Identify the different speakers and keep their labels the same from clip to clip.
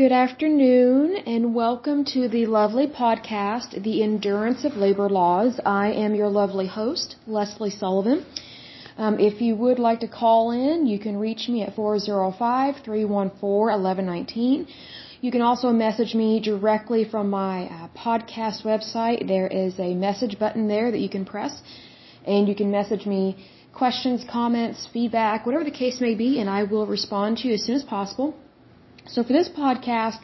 Speaker 1: Good afternoon and welcome to the lovely podcast, The Endurance of Labor Laws. I am your lovely host, Leslie Sullivan. Um, if you would like to call in, you can reach me at 405-314-1119. You can also message me directly from my uh, podcast website. There is a message button there that you can press and you can message me questions, comments, feedback, whatever the case may be, and I will respond to you as soon as possible. So for this podcast,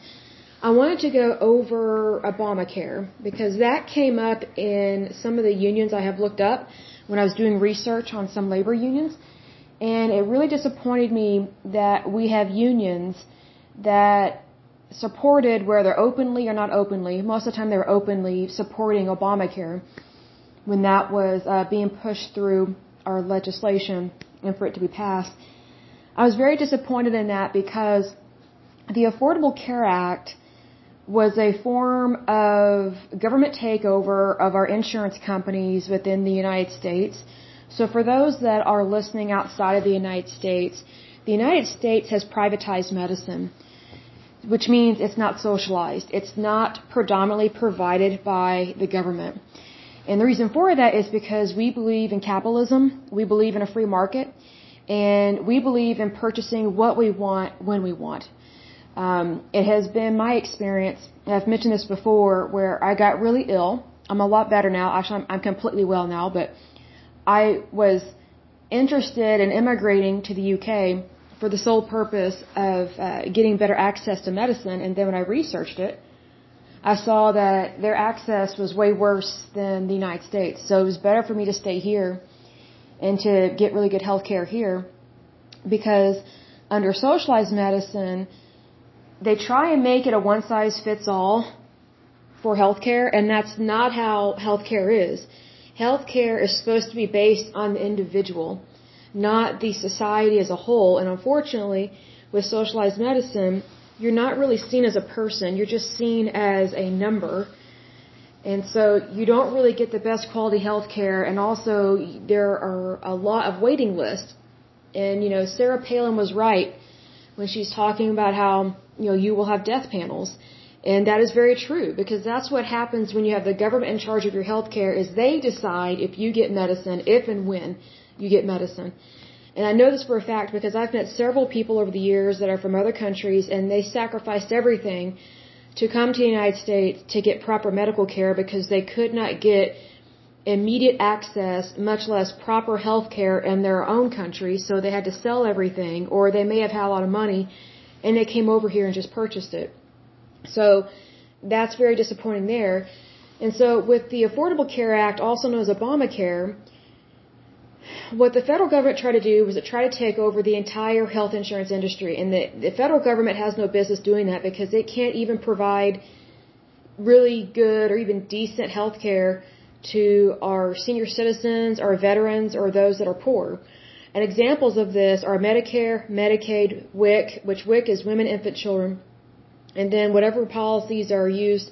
Speaker 1: I wanted to go over Obamacare because that came up in some of the unions I have looked up when I was doing research on some labor unions. And it really disappointed me that we have unions that supported, whether openly or not openly, most of the time they were openly supporting Obamacare when that was uh, being pushed through our legislation and for it to be passed. I was very disappointed in that because the Affordable Care Act was a form of government takeover of our insurance companies within the United States. So for those that are listening outside of the United States, the United States has privatized medicine, which means it's not socialized. It's not predominantly provided by the government. And the reason for that is because we believe in capitalism, we believe in a free market, and we believe in purchasing what we want when we want. Um, it has been my experience, and I've mentioned this before, where I got really ill. I'm a lot better now. Actually, I'm, I'm completely well now, but I was interested in immigrating to the UK for the sole purpose of uh, getting better access to medicine. And then when I researched it, I saw that their access was way worse than the United States. So it was better for me to stay here and to get really good health care here because under socialized medicine, they try and make it a one size fits all for healthcare, and that's not how healthcare is. Healthcare is supposed to be based on the individual, not the society as a whole. And unfortunately, with socialized medicine, you're not really seen as a person, you're just seen as a number. And so you don't really get the best quality healthcare, and also there are a lot of waiting lists. And, you know, Sarah Palin was right when she's talking about how you know, you will have death panels. And that is very true because that's what happens when you have the government in charge of your health care is they decide if you get medicine, if and when you get medicine. And I know this for a fact because I've met several people over the years that are from other countries and they sacrificed everything to come to the United States to get proper medical care because they could not get immediate access, much less proper health care in their own country, so they had to sell everything or they may have had a lot of money and they came over here and just purchased it. So that's very disappointing there. And so with the Affordable Care Act, also known as Obamacare, what the federal government tried to do was to try to take over the entire health insurance industry. And the, the federal government has no business doing that because it can't even provide really good or even decent health care to our senior citizens, our veterans, or those that are poor. And examples of this are Medicare, Medicaid, WIC, which WIC is Women, Infant, Children, and then whatever policies are used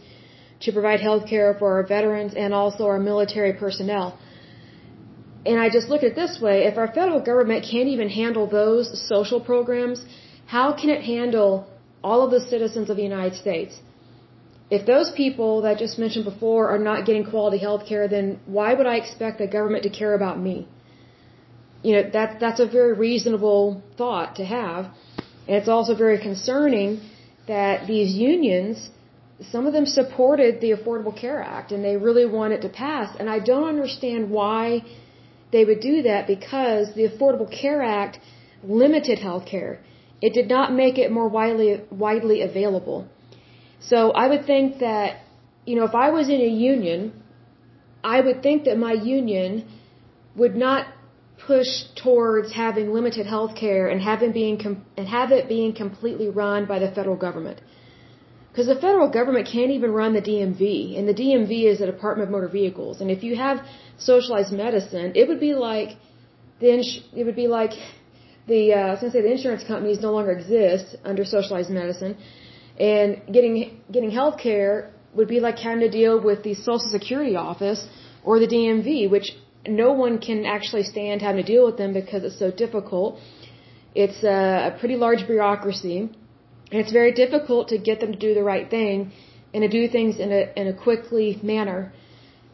Speaker 1: to provide health care for our veterans and also our military personnel. And I just look at it this way, if our federal government can't even handle those social programs, how can it handle all of the citizens of the United States? If those people that I just mentioned before are not getting quality health care, then why would I expect the government to care about me? you know that that's a very reasonable thought to have. And it's also very concerning that these unions some of them supported the affordable care act and they really want it to pass. And i don't understand why they would do that because the affordable care act limited health care. It did not make it more widely widely available so i would think that you know if i was in a union i would think that my union would not push towards having limited health care and having being and have it being completely run by the federal government. Because the federal government can't even run the DMV, and the DMV is the Department of Motor Vehicles. And if you have socialized medicine, it would be like the it would be like the uh, I was gonna say the insurance companies no longer exist under socialized medicine, and getting getting health care would be like having to deal with the Social Security office or the DMV, which no one can actually stand having to deal with them because it's so difficult. It's a, pretty large bureaucracy, And it's very difficult to get them to do the right thing and to do things in a in a quickly manner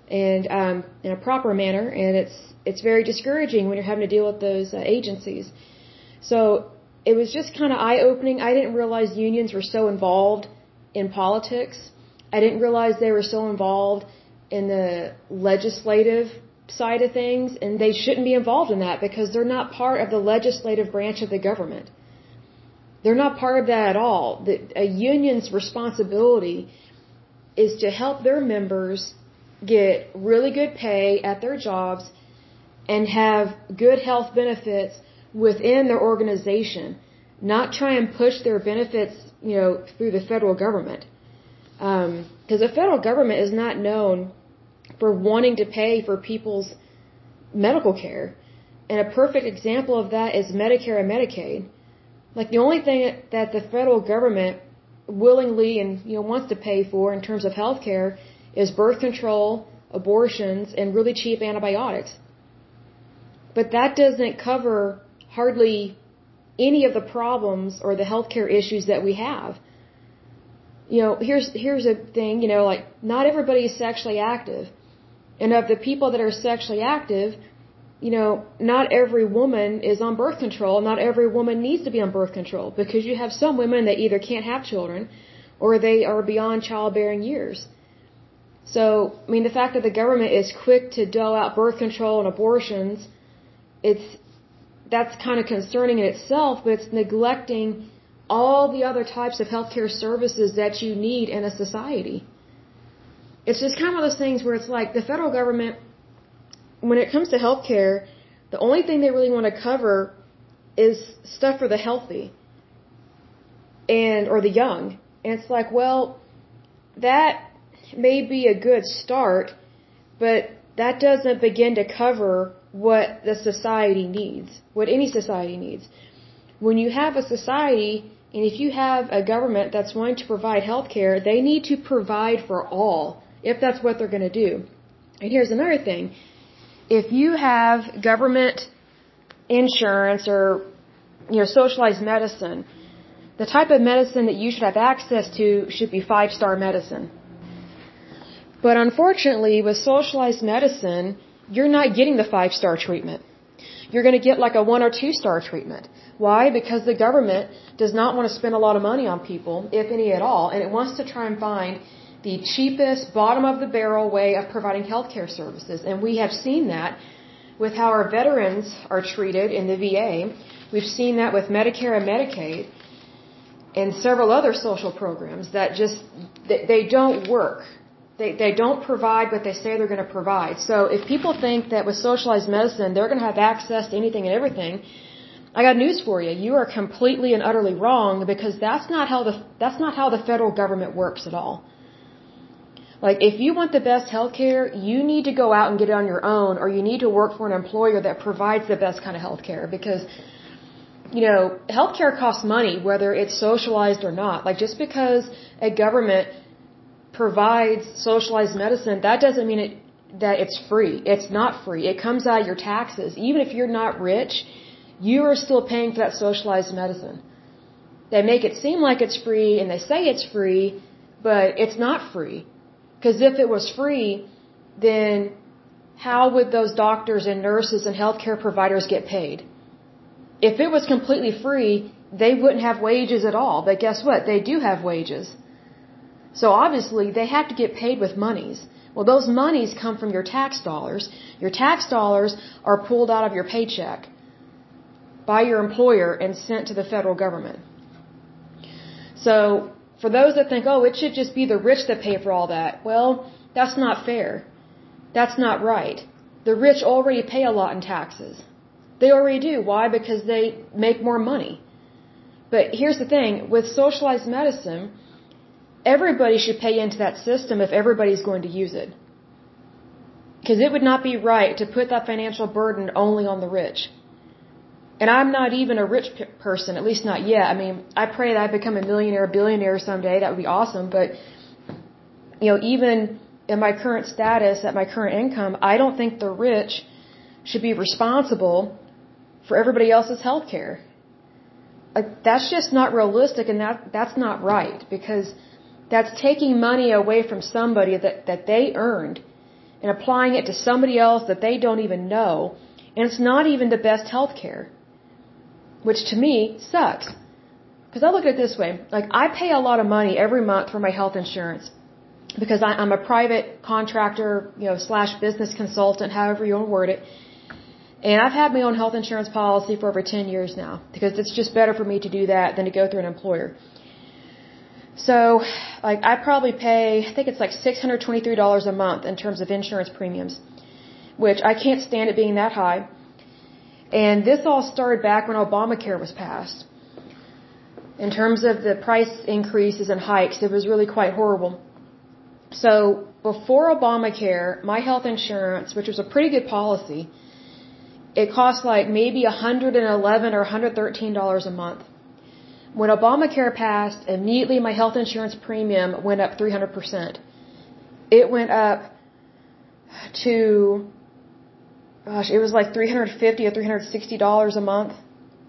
Speaker 1: and um, in a proper manner. And it's it's very discouraging when you're having to deal with those uh, agencies. So it was just kind of eye opening. I didn't realize unions were so involved in politics. I didn't realize they were so involved in the legislative side of things, and they shouldn't be involved in that because they're not part of the legislative branch of the government. They're not part of that at all. The, a union's responsibility is to help their members get really good pay at their jobs and have good health benefits within their organization, not try and push their benefits, you know, through the federal government. Because um, the federal government is not known for wanting to pay for people's medical care. And a perfect example of that is Medicare and Medicaid. Like the only thing that the federal government willingly and you know wants to pay for in terms of health care is birth control, abortions, and really cheap antibiotics. But that doesn't cover hardly any of the problems or the healthcare issues that we have. You know, here's here's a thing, you know, like not everybody is sexually active. And of the people that are sexually active, you know, not every woman is on birth control. Not every woman needs to be on birth control because you have some women that either can't have children or they are beyond childbearing years. So, I mean, the fact that the government is quick to dole out birth control and abortions, it's that's kind of concerning in itself, but it's neglecting all the other types of healthcare services that you need in a society. It's just kind of one of those things where it's like the federal government, when it comes to healthcare, the only thing they really want to cover is stuff for the healthy and or the young. And it's like, well, that may be a good start, but that doesn't begin to cover what the society needs, what any society needs. When you have a society, and if you have a government that's wanting to provide health care, they need to provide for all, if that's what they're going to do. And here's another thing. If you have government insurance or, you know, socialized medicine, the type of medicine that you should have access to should be five-star medicine. But unfortunately, with socialized medicine, you're not getting the five star treatment. You're going to get like a one or two star treatment. Why? Because the government does not want to spend a lot of money on people, if any at all, and it wants to try and find the cheapest, bottom of the barrel way of providing healthcare services. And we have seen that with how our veterans are treated in the VA. We've seen that with Medicare and Medicaid and several other social programs that just they don't work. They, they don't provide what they say they're going to provide. So if people think that with socialized medicine they're going to have access to anything and everything, I got news for you. You are completely and utterly wrong because that's not how the that's not how the federal government works at all. Like if you want the best health care, you need to go out and get it on your own or you need to work for an employer that provides the best kind of health care because you know, healthcare costs money whether it's socialized or not. Like just because a government provides socialized medicine, that doesn't mean it, that it's free. It's not free. It comes out of your taxes. Even if you're not rich, you are still paying for that socialized medicine. They make it seem like it's free and they say it's free, but it's not free. Because if it was free, then how would those doctors and nurses and healthcare providers get paid? If it was completely free, they wouldn't have wages at all. But guess what? They do have wages. So obviously they have to get paid with monies. Well, those monies come from your tax dollars. Your tax dollars are pulled out of your paycheck by your employer and sent to the federal government. So for those that think, oh, it should just be the rich that pay for all that, well, that's not fair. That's not right. The rich already pay a lot in taxes. They already do. Why? Because they make more money. But here's the thing, with socialized medicine, everybody should pay into that system if everybody's going to use it. Because it would not be right to put that financial burden only on the rich. And I'm not even a rich person, at least not yet. I mean, I pray that I become a millionaire, a billionaire someday. That would be awesome. But, you know, even in my current status, at my current income, I don't think the rich should be responsible for everybody else's health care. like that's just not realistic and that that's not right because that's taking money away from somebody that that they earned and applying it to somebody else that they don't even know. And it's not even the best health care which to me sucks. Because I look at it this way like I pay a lot of money every month for my health insurance because I, I'm a private contractor you know slash business consultant however you want to word it. And I've had my own health insurance policy for over 10 years now because it's just better for me to do that than to go through an employer. So, like, I probably pay, I think it's like $623 a month in terms of insurance premiums, which I can't stand it being that high. And this all started back when Obamacare was passed. In terms of the price increases and hikes, it was really quite horrible. So, before Obamacare, my health insurance, which was a pretty good policy, it cost like maybe 111 or 113 dollars a month. When Obamacare passed, immediately my health insurance premium went up 300%. It went up to gosh, it was like 350 or 360 dollars a month.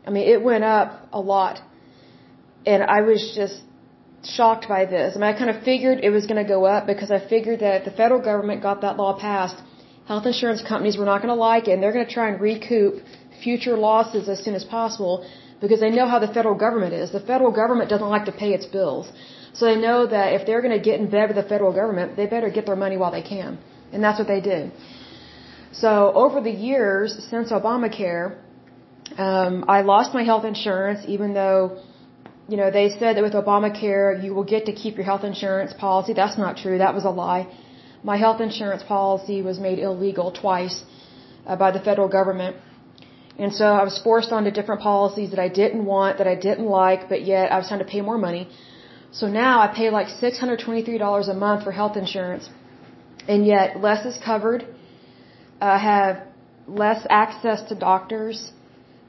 Speaker 1: I mean, it went up a lot. And I was just shocked by this. I mean, I kind of figured it was going to go up because I figured that the federal government got that law passed health insurance companies were not going to like it and they're going to try and recoup future losses as soon as possible because they know how the federal government is. The federal government doesn't like to pay its bills. So they know that if they're going to get in bed with the federal government, they better get their money while they can. And that's what they did. So over the years since Obamacare, um, I lost my health insurance even though, you know, they said that with Obamacare you will get to keep your health insurance policy. That's not true. That was a lie my health insurance policy was made illegal twice uh, by the federal government. And so I was forced onto different policies that I didn't want, that I didn't like, but yet I was trying to pay more money. So now I pay like $623 a month for health insurance. And yet less is covered. I have less access to doctors.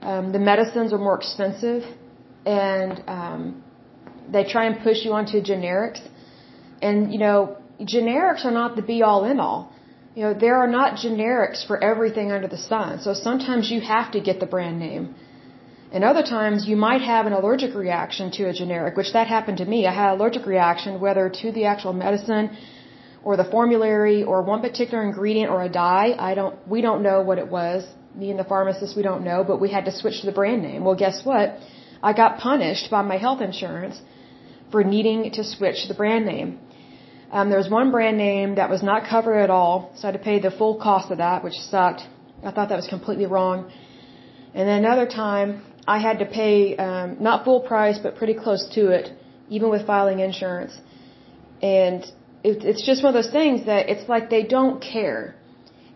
Speaker 1: Um, the medicines are more expensive. And um, they try and push you onto generics. And, you know, generics are not the be all end all. You know, there are not generics for everything under the sun. So sometimes you have to get the brand name. And other times you might have an allergic reaction to a generic, which that happened to me. I had an allergic reaction whether to the actual medicine or the formulary or one particular ingredient or a dye. I don't, we don't know what it was. Me and the pharmacist, we don't know, but we had to switch to the brand name. Well, guess what? I got punished by my health insurance for needing to switch the brand name. Um, there was one brand name that was not covered at all, so I had to pay the full cost of that, which sucked. I thought that was completely wrong. And then another time, I had to pay um, not full price, but pretty close to it, even with filing insurance. And it, it's just one of those things that it's like they don't care.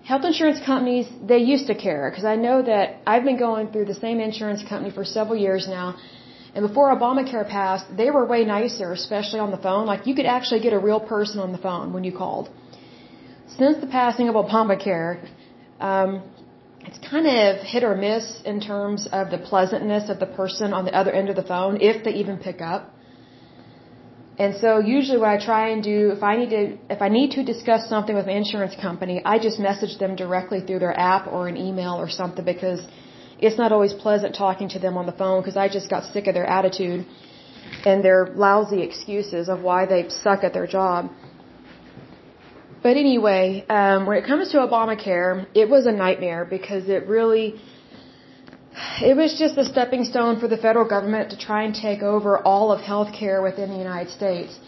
Speaker 1: Health insurance companies, they used to care because I know that I've been going through the same insurance company for several years now and before Obamacare passed, they were way nicer, especially on the phone. Like you could actually get a real person on the phone when you called. Since the passing of Obamacare, um, it's kind of hit or miss in terms of the pleasantness of the person on the other end of the phone, if they even pick up. And so usually what I try and do, if I need to, if I need to discuss something with an insurance company, I just message them directly through their app or an email or something because it's not always pleasant talking to them on the phone because I just got sick of their attitude and their lousy excuses of why they suck at their job. But anyway, um, when it comes to Obamacare, it was a nightmare because it really, it was just a stepping stone for the federal government to try and take over all of healthcare within the United States.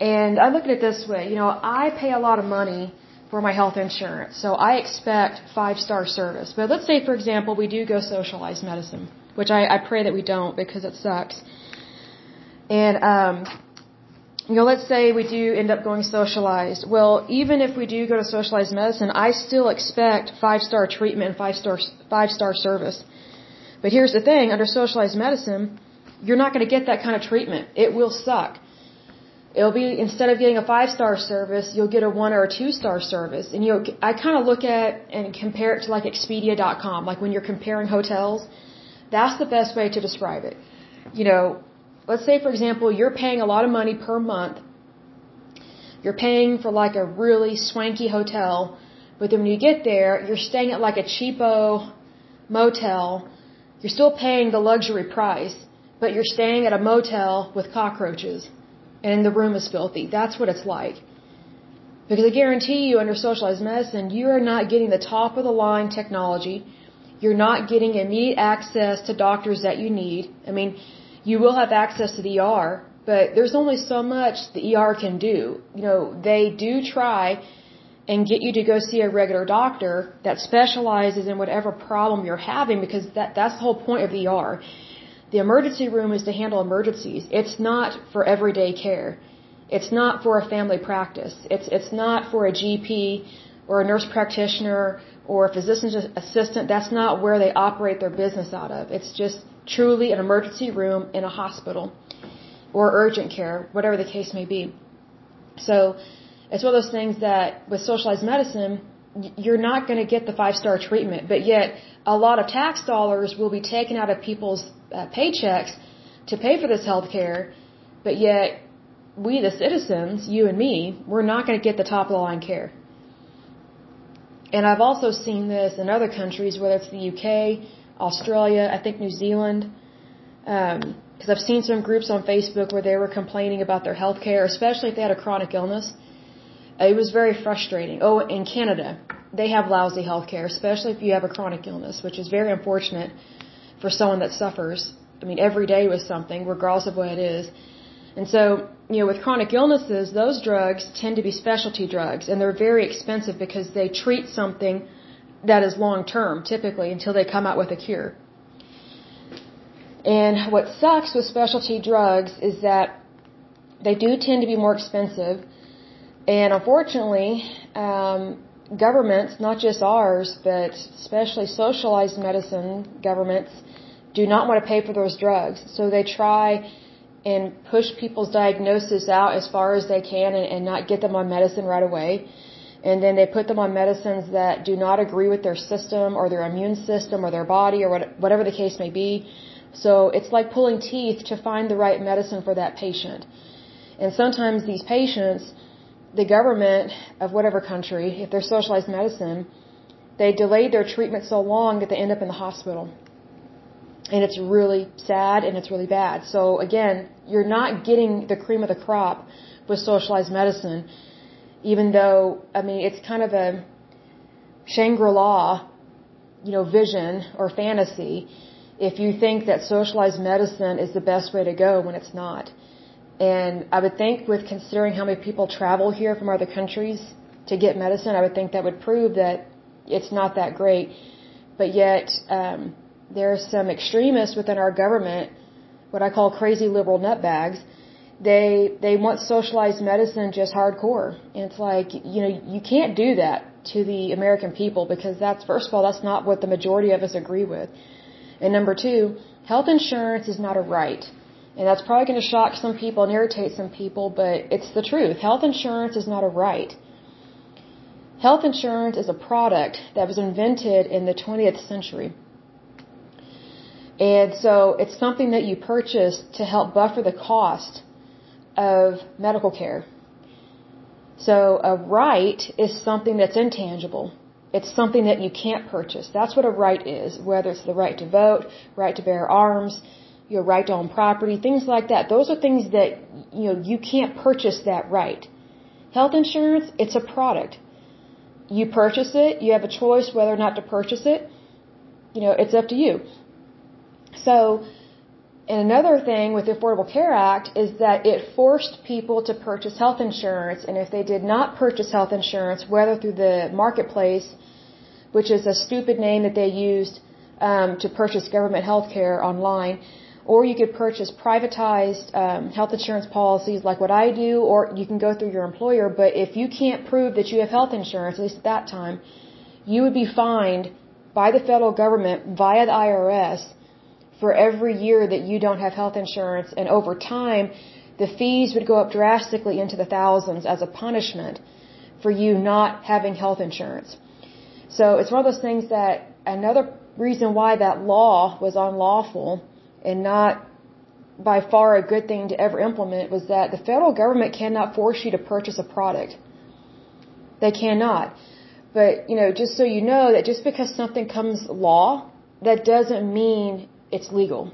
Speaker 1: And I look at it this way, you know, I pay a lot of money for my health insurance. So I expect five star service. But let's say, for example, we do go socialized medicine, which I, I pray that we don't because it sucks. And, um, you know, let's say we do end up going socialized. Well, even if we do go to socialized medicine, I still expect five star treatment and five star, five star service. But here's the thing, under socialized medicine, you're not going to get that kind of treatment. It will suck. It'll be instead of getting a five star service, you'll get a one or a two star service. And you I kind of look at and compare it to like Expedia.com, like when you're comparing hotels. That's the best way to describe it. You know, let's say for example, you're paying a lot of money per month. You're paying for like a really swanky hotel, but then when you get there, you're staying at like a cheapo motel. You're still paying the luxury price but you're staying at a motel with cockroaches and the room is filthy. That's what it's like. Because I guarantee you, under socialized medicine, you are not getting the top of the line technology. You're not getting immediate access to doctors that you need. I mean, you will have access to the ER, but there's only so much the ER can do. You know, they do try and get you to go see a regular doctor that specializes in whatever problem you're having because that that's the whole point of the ER. The emergency room is to handle emergencies. It's not for everyday care. It's not for a family practice. It's it's not for a GP or a nurse practitioner or a physician's assistant. That's not where they operate their business out of. It's just truly an emergency room in a hospital or urgent care, whatever the case may be. So it's one of those things that with socialized medicine, you're not going to get the five star treatment, but yet a lot of tax dollars will be taken out of people's uh, paychecks to pay for this health care, but yet we, the citizens, you and me, we're not going to get the top of the line care. And I've also seen this in other countries, whether it's the UK, Australia, I think New Zealand, because um, I've seen some groups on Facebook where they were complaining about their health care, especially if they had a chronic illness. It was very frustrating. Oh, in Canada, they have lousy health care, especially if you have a chronic illness, which is very unfortunate for someone that suffers. I mean, every day with something, regardless of what it is. And so, you know, with chronic illnesses, those drugs tend to be specialty drugs and they're very expensive because they treat something that is long term, typically, until they come out with a cure. And what sucks with specialty drugs is that they do tend to be more expensive. And unfortunately, um, governments, not just ours, but especially socialized medicine governments, do not want to pay for those drugs. So they try and push people's diagnosis out as far as they can and, and not get them on medicine right away. And then they put them on medicines that do not agree with their system or their immune system or their body or what, whatever the case may be. So it's like pulling teeth to find the right medicine for that patient. And sometimes these patients, the government of whatever country, if they're socialized medicine, they delay their treatment so long that they end up in the hospital and it's really sad and it's really bad. So again, you're not getting the cream of the crop with socialized medicine, even though, I mean, it's kind of a Shangri-La, you know, vision or fantasy if you think that socialized medicine is the best way to go when it's not. And I would think with considering how many people travel here from other countries to get medicine, I would think that would prove that it's not that great. But yet, um, there are some extremists within our government, what I call crazy liberal nutbags. They they want socialized medicine just hardcore. And it's like, you know, you can't do that to the American people because that's first of all, that's not what the majority of us agree with. And number two, health insurance is not a right. And that's probably going to shock some people and irritate some people, but it's the truth. Health insurance is not a right. Health insurance is a product that was invented in the 20th century. And so it's something that you purchase to help buffer the cost of medical care. So a right is something that's intangible. It's something that you can't purchase. That's what a right is, whether it's the right to vote, right to bear arms, your right to own property, things like that. Those are things that, you know, you can't purchase that right. Health insurance, it's a product. You purchase it, you have a choice whether or not to purchase it. You know, it's up to you. So, and another thing with the Affordable Care Act is that it forced people to purchase health insurance, and if they did not purchase health insurance, whether through the marketplace, which is a stupid name that they used um, to purchase government health care online, or you could purchase privatized um, health insurance policies like what I do, or you can go through your employer. But if you can't prove that you have health insurance, at least at that time, you would be fined by the federal government via the IRS for every year that you don't have health insurance. And over time, the fees would go up drastically into the thousands as a punishment for you not having health insurance. So it's one of those things that another reason why that law was unlawful and not by far a good thing to ever implement was that the federal government cannot force you to purchase a product. They cannot. But, you know, just so you know that just because something comes law, that doesn't mean it's legal.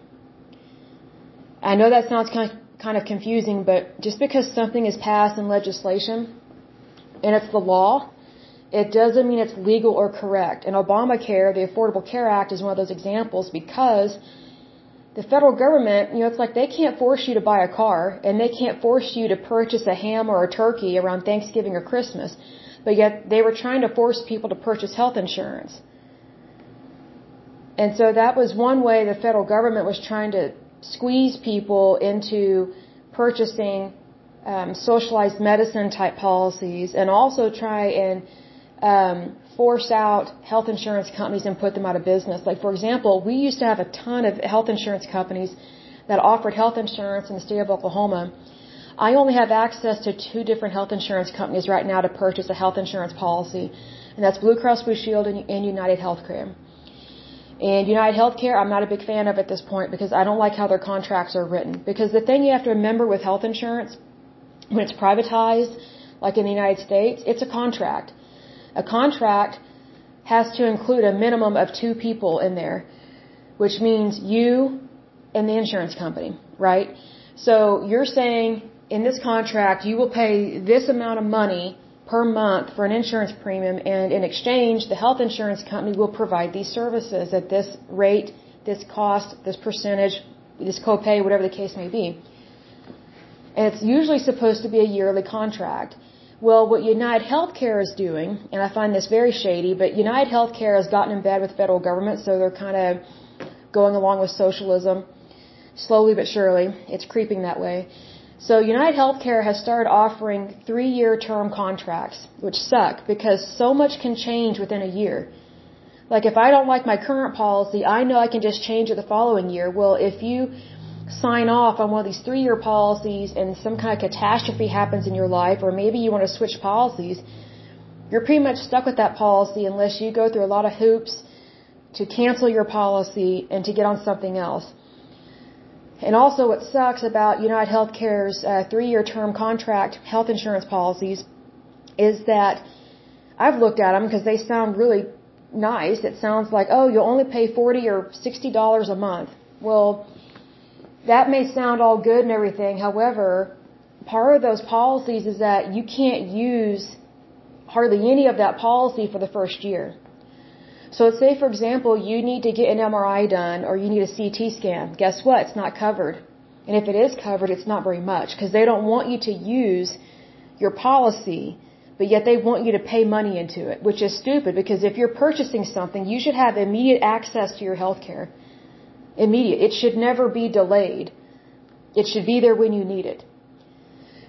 Speaker 1: I know that sounds kind of, kind of confusing, but just because something is passed in legislation and it's the law, it doesn't mean it's legal or correct. And Obamacare, the Affordable Care Act, is one of those examples because the federal government, you know, it's like they can't force you to buy a car and they can't force you to purchase a ham or a turkey around Thanksgiving or Christmas. But yet they were trying to force people to purchase health insurance. And so that was one way the federal government was trying to squeeze people into purchasing um, socialized medicine type policies and also try and um, force out health insurance companies and put them out of business. Like, for example, we used to have a ton of health insurance companies that offered health insurance in the state of Oklahoma. I only have access to two different health insurance companies right now to purchase a health insurance policy, and that's Blue Cross Blue Shield and, and United Healthcare. And United Healthcare, I'm not a big fan of at this point because I don't like how their contracts are written. Because the thing you have to remember with health insurance, when it's privatized, like in the United States, it's a contract. A contract has to include a minimum of two people in there, which means you and the insurance company, right? So you're saying in this contract you will pay this amount of money per month for an insurance premium and in exchange the health insurance company will provide these services at this rate, this cost, this percentage, this copay, whatever the case may be. And it's usually supposed to be a yearly contract. Well, what United Healthcare is doing, and I find this very shady, but United Healthcare has gotten in bed with federal government, so they're kind of going along with socialism. Slowly but surely, it's creeping that way. So United Healthcare has started offering three-year term contracts, which suck because so much can change within a year. Like if I don't like my current policy, I know I can just change it the following year. Well, if you sign off on one of these three-year policies and some kind of catastrophe happens in your life, or maybe you want to switch policies, you're pretty much stuck with that policy unless you go through a lot of hoops to cancel your policy and to get on something else. And also what sucks about United Healthcare's uh, three-year term contract health insurance policies is that I've looked at them because they sound really nice. It sounds like, oh, you'll only pay 40 or $60 a month. Well, that may sound all good and everything. However, part of those policies is that you can't use hardly any of that policy for the first year. So let's say, for example, you need to get an MRI done or you need a CT scan. Guess what? It's not covered. And if it is covered, it's not very much because they don't want you to use your policy, but yet they want you to pay money into it, which is stupid because if you're purchasing something, you should have immediate access to your health care. Immediate. It should never be delayed. It should be there when you need it.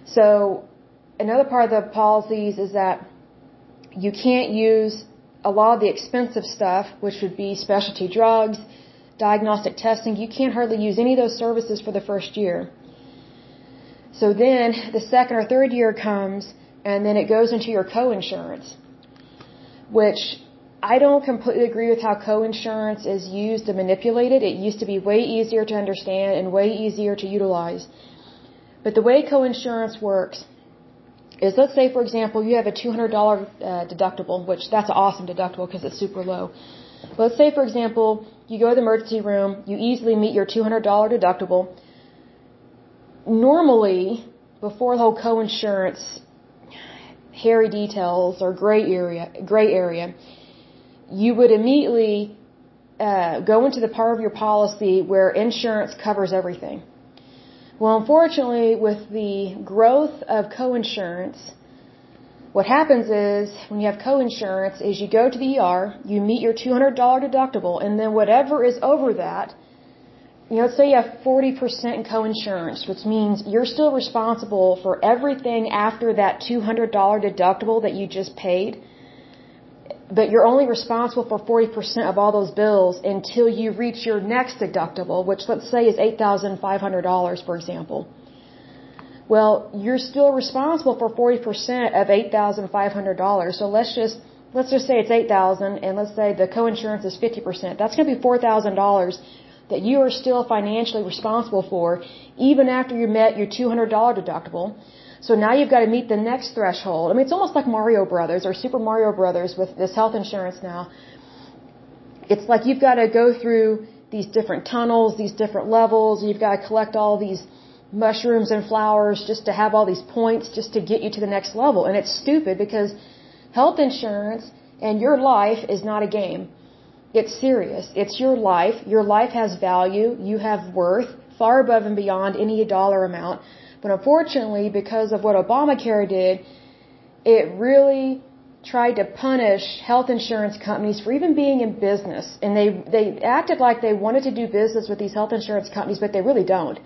Speaker 1: So, another part of the policies is that you can't use a lot of the expensive stuff, which would be specialty drugs, diagnostic testing, you can't hardly use any of those services for the first year. So then the second or third year comes and then it goes into your co-insurance, which I don't completely agree with how co-insurance is used and manipulated. It used to be way easier to understand and way easier to utilize. But the way co-insurance works is let's say, for example, you have a $200 uh, deductible, which that's an awesome deductible because it's super low. But let's say, for example, you go to the emergency room, you easily meet your $200 deductible. Normally, before the whole co-insurance hairy details or gray area, gray area, you would immediately uh, go into the part of your policy where insurance covers everything. Well, unfortunately, with the growth of coinsurance, what happens is when you have coinsurance is you go to the ER, you meet your $200 deductible, and then whatever is over that, you know, let's say you have 40% in coinsurance, which means you're still responsible for everything after that $200 deductible that you just paid but you're only responsible for 40% of all those bills until you reach your next deductible, which let's say is $8,500, for example. Well, you're still responsible for 40% of $8,500. So let's just, let's just say it's 8,000 and let's say the coinsurance is 50%. That's going to be $4,000 that you are still financially responsible for even after you met your $200 deductible. So now you've got to meet the next threshold. I mean, it's almost like Mario Brothers or Super Mario Brothers with this health insurance now. It's like you've got to go through these different tunnels, these different levels. And you've got to collect all these mushrooms and flowers just to have all these points just to get you to the next level. And it's stupid because health insurance and your life is not a game. It's serious. It's your life. Your life has value. You have worth far above and beyond any dollar amount. But unfortunately, because of what Obamacare did, it really tried to punish health insurance companies for even being in business. And they, they acted like they wanted to do business with these health insurance companies, but they really don't.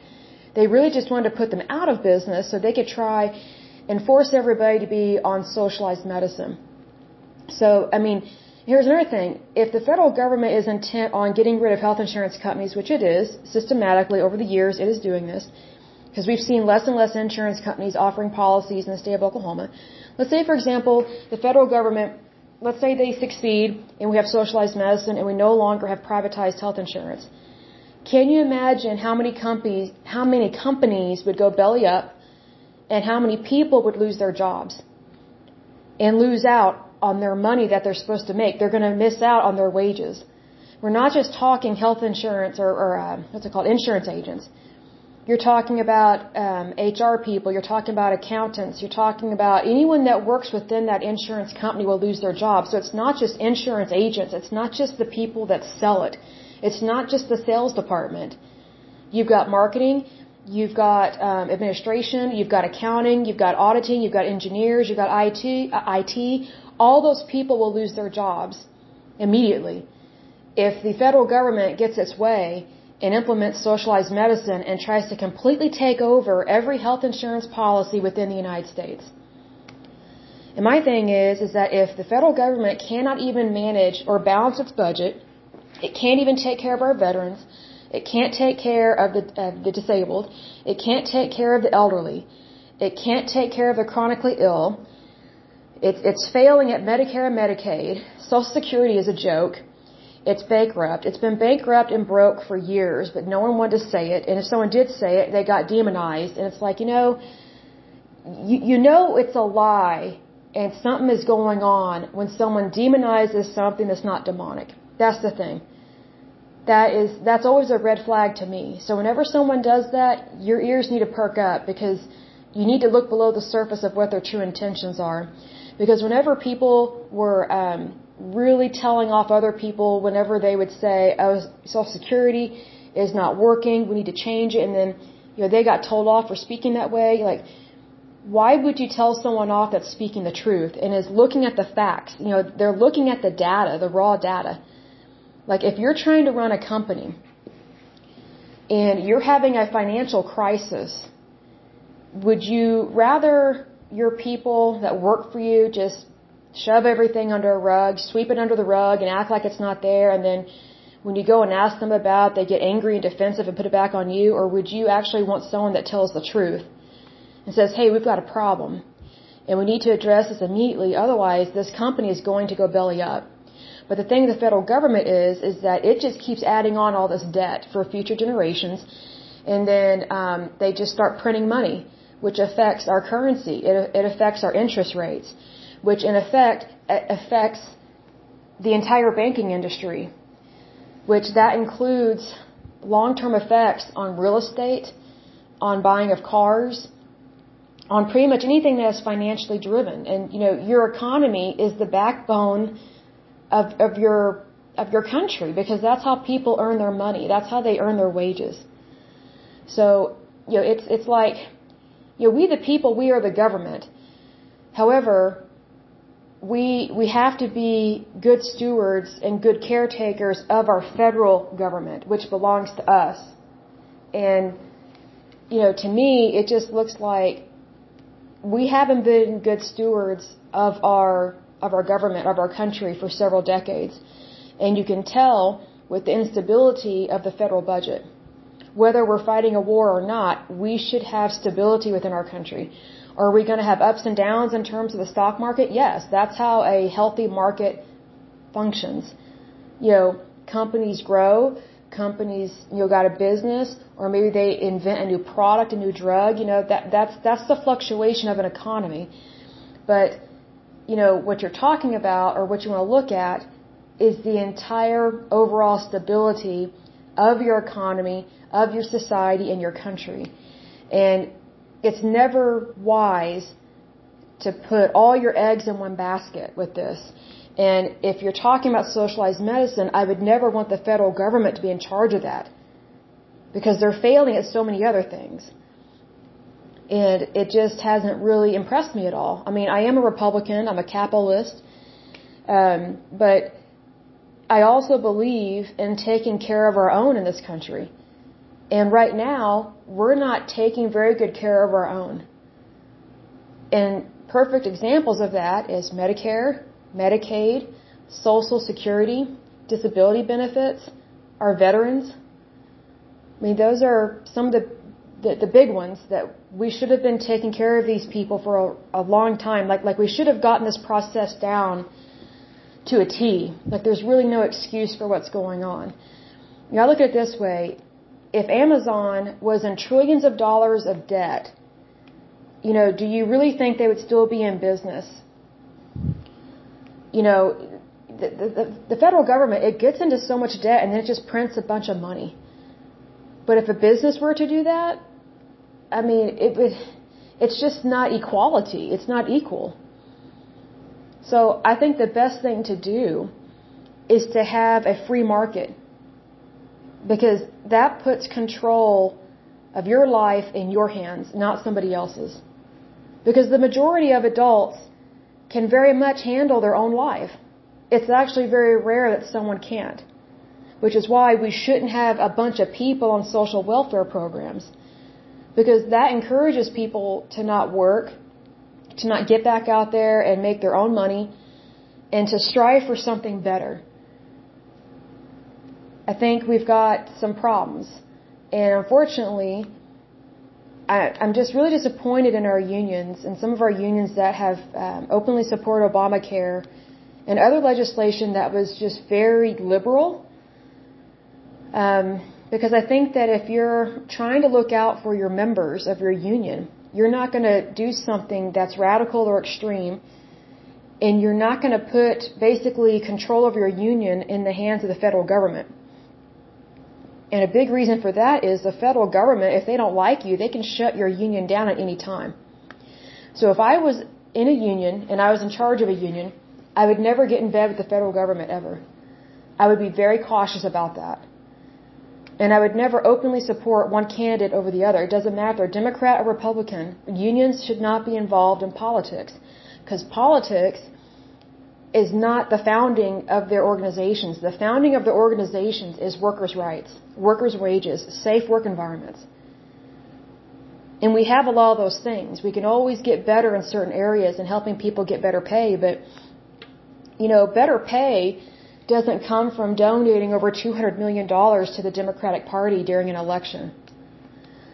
Speaker 1: They really just wanted to put them out of business so they could try and force everybody to be on socialized medicine. So, I mean, here's another thing. If the federal government is intent on getting rid of health insurance companies, which it is, systematically over the years it is doing this, because we've seen less and less insurance companies offering policies in the state of Oklahoma. Let's say, for example, the federal government, let's say they succeed and we have socialized medicine and we no longer have privatized health insurance. Can you imagine how many companies, how many companies would go belly up and how many people would lose their jobs and lose out on their money that they're supposed to make? They're going to miss out on their wages. We're not just talking health insurance or, or uh, what's it called, insurance agents. You're talking about um, HR people. You're talking about accountants. You're talking about anyone that works within that insurance company will lose their job. So it's not just insurance agents. It's not just the people that sell it. It's not just the sales department. You've got marketing, you've got um, administration, you've got accounting, you've got auditing, you've got engineers, you've got IT. Uh, IT. All those people will lose their jobs immediately if the federal government gets its way and implements socialized medicine and tries to completely take over every health insurance policy within the United States. And my thing is, is that if the federal government cannot even manage or balance its budget, it can't even take care of our veterans. It can't take care of the, the disabled. It can't take care of the elderly. It can't take care of the chronically ill. It's, it's failing at Medicare and Medicaid. Social Security is a joke. It's bankrupt. It's been bankrupt and broke for years, but no one wanted to say it. And if someone did say it, they got demonized. And it's like, you know, you, you know it's a lie and something is going on when someone demonizes something that's not demonic. That's the thing. That is, that's always a red flag to me. So whenever someone does that, your ears need to perk up because you need to look below the surface of what their true intentions are. Because whenever people were um, really telling off other people, whenever they would say, "Oh, Social Security is not working, we need to change it," and then you know they got told off for speaking that way, like why would you tell someone off that's speaking the truth and is looking at the facts? You know, they're looking at the data, the raw data. Like if you're trying to run a company and you're having a financial crisis, would you rather your people that work for you just shove everything under a rug, sweep it under the rug and act like it's not there and then when you go and ask them about they get angry and defensive and put it back on you or would you actually want someone that tells the truth and says, "Hey, we've got a problem and we need to address this immediately otherwise this company is going to go belly up." But the thing the federal government is, is that it just keeps adding on all this debt for future generations. And then um, they just start printing money, which affects our currency. It, it affects our interest rates, which in effect affects the entire banking industry, which that includes long-term effects on real estate, on buying of cars, on pretty much anything that is financially driven. And, you know, your economy is the backbone of, of your of your country because that's how people earn their money. That's how they earn their wages. So, you know, it's it's like you know, we the people, we are the government. However, we we have to be good stewards and good caretakers of our federal government, which belongs to us. And you know, to me, it just looks like we haven't been good stewards of our of our government, of our country for several decades. And you can tell with the instability of the federal budget. Whether we're fighting a war or not, we should have stability within our country. Are we going to have ups and downs in terms of the stock market? Yes, that's how a healthy market functions. You know, companies grow, companies, you know, got a business, or maybe they invent a new product, a new drug, you know, that, that's, that's the fluctuation of an economy. But you know, what you're talking about or what you want to look at is the entire overall stability of your economy, of your society, and your country. And it's never wise to put all your eggs in one basket with this. And if you're talking about socialized medicine, I would never want the federal government to be in charge of that. Because they're failing at so many other things. And it just hasn't really impressed me at all. I mean, I am a Republican, I'm a capitalist, um, but I also believe in taking care of our own in this country. And right now, we're not taking very good care of our own. And perfect examples of that is Medicare, Medicaid, Social Security, disability benefits, our veterans. I mean, those are some of the, the, the big ones that we should have been taking care of these people for a, a long time. Like, like we should have gotten this process down to a T. Like there's really no excuse for what's going on. Now look at it this way. If Amazon was in trillions of dollars of debt, you know, do you really think they would still be in business? You know, the, the, the federal government, it gets into so much debt and then it just prints a bunch of money. But if a business were to do that, I mean, it would, it's just not equality. It's not equal. So I think the best thing to do is to have a free market because that puts control of your life in your hands, not somebody else's. Because the majority of adults can very much handle their own life. It's actually very rare that someone can't. Which is why we shouldn't have a bunch of people on social welfare programs. Because that encourages people to not work, to not get back out there and make their own money and to strive for something better. I think we've got some problems. And unfortunately, I, I'm just really disappointed in our unions and some of our unions that have um, openly supported Obamacare and other legislation that was just very liberal. Um, because I think that if you're trying to look out for your members of your union, you're not going to do something that's radical or extreme, and you're not going to put basically control of your union in the hands of the federal government. And a big reason for that is the federal government, if they don't like you, they can shut your union down at any time. So if I was in a union and I was in charge of a union, I would never get in bed with the federal government ever. I would be very cautious about that. And I would never openly support one candidate over the other. It doesn't matter, Democrat or Republican. Unions should not be involved in politics. Because politics is not the founding of their organizations. The founding of the organizations is workers' rights, workers' wages, safe work environments. And we have a lot of those things. We can always get better in certain areas and helping people get better pay, but, you know, better pay doesn't come from donating over $200 million to the Democratic Party during an election.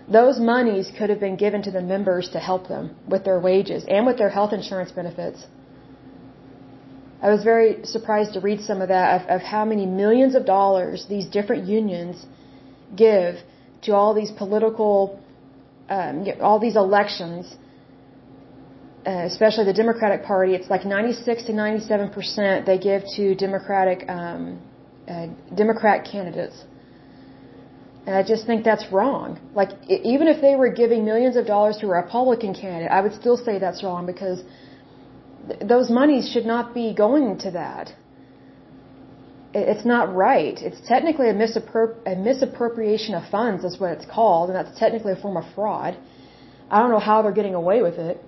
Speaker 1: Those monies could have been given to the members to help them with their wages and with their health insurance benefits. I was very surprised to read some of that of, of how many millions of dollars these different unions give to all these political, um, all these elections uh, especially the Democratic Party, it's like 96 to 97 percent they give to Democratic um, uh, Democrat candidates. And I just think that's wrong. Like, even if they were giving millions of dollars to a Republican candidate, I would still say that's wrong because those monies should not be going to that. It's not right. It's technically a, misappro- a misappropriation of funds, is what it's called, and that's technically a form of fraud. I don't know how they're getting away with it.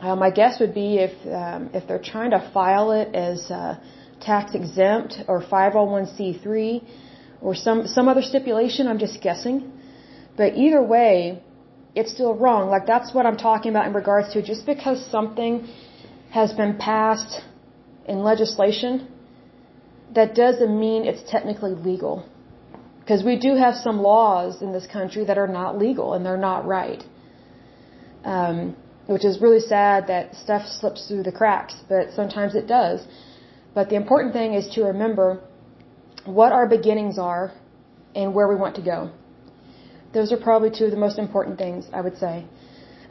Speaker 1: Uh, my guess would be if um, if they're trying to file it as uh, tax exempt or 501c3 or some some other stipulation. I'm just guessing, but either way, it's still wrong. Like that's what I'm talking about in regards to just because something has been passed in legislation, that doesn't mean it's technically legal. Because we do have some laws in this country that are not legal and they're not right. Um, which is really sad that stuff slips through the cracks, but sometimes it does. But the important thing is to remember what our beginnings are and where we want to go. Those are probably two of the most important things, I would say.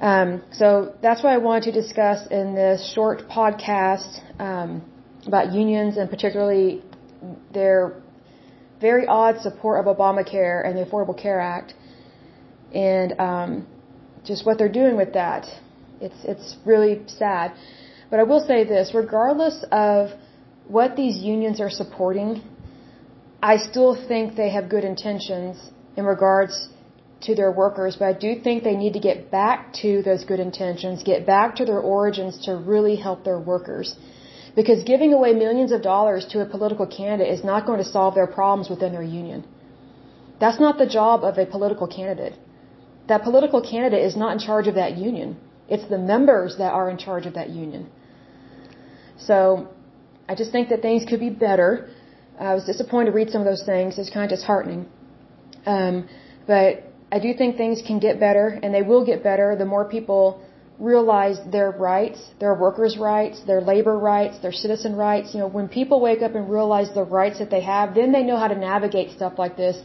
Speaker 1: Um, so that's what I wanted to discuss in this short podcast um, about unions and particularly their very odd support of Obamacare and the Affordable Care Act, and um, just what they're doing with that. It's it's really sad. But I will say this: regardless of what these unions are supporting, I still think they have good intentions in regards to their workers, but I do think they need to get back to those good intentions, get back to their origins to really help their workers. Because giving away millions of dollars to a political candidate is not going to solve their problems within their union. That's not the job of a political candidate. That political candidate is not in charge of that union. It's the members that are in charge of that union. So, I just think that things could be better. I was disappointed to read some of those things. It's kind of disheartening. Um, but I do think things can get better, and they will get better the more people realize their rights, their workers' rights, their labor rights, their citizen rights. You know, when people wake up and realize the rights that they have, then they know how to navigate stuff like this.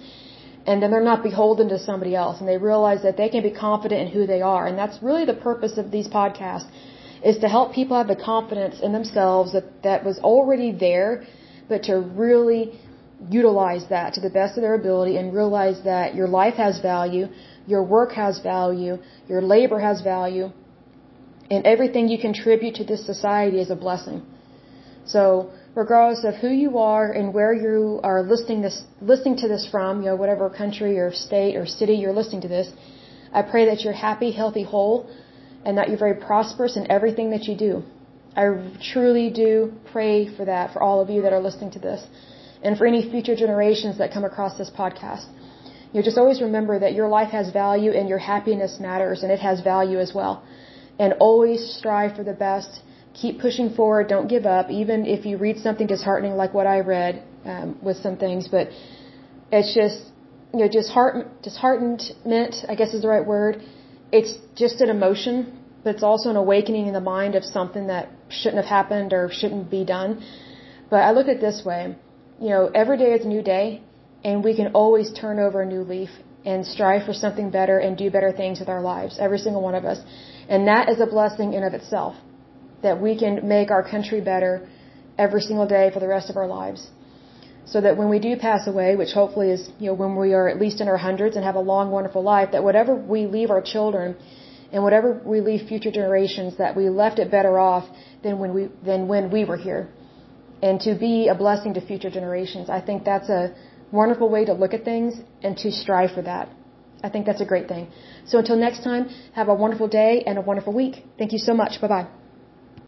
Speaker 1: And then they're not beholden to somebody else. And they realize that they can be confident in who they are. And that's really the purpose of these podcasts, is to help people have the confidence in themselves that, that was already there, but to really utilize that to the best of their ability and realize that your life has value, your work has value, your labor has value, and everything you contribute to this society is a blessing. So, regardless of who you are and where you are listening this listening to this from, you know, whatever country or state or city you're listening to this, I pray that you're happy, healthy, whole, and that you're very prosperous in everything that you do. I truly do pray for that for all of you that are listening to this and for any future generations that come across this podcast. You know, just always remember that your life has value and your happiness matters and it has value as well. And always strive for the best. Keep pushing forward. Don't give up, even if you read something disheartening like what I read um, with some things. But it's just, you know, dishearten, disheartenment, I guess is the right word. It's just an emotion, but it's also an awakening in the mind of something that shouldn't have happened or shouldn't be done. But I look at it this way you know, every day is a new day, and we can always turn over a new leaf and strive for something better and do better things with our lives, every single one of us. And that is a blessing in of itself, that we can make our country better every single day for the rest of our lives. So that when we do pass away, which hopefully is, you know, when we are at least in our hundreds and have a long, wonderful life, that whatever we leave our children and whatever we leave future generations, that we left it better off than when we, than when we were here and to be a blessing to future generations. I think that's a wonderful way to look at things and to strive for that. I think that's a great thing. So until next time, have a wonderful day and a wonderful week. Thank you so much. Bye bye.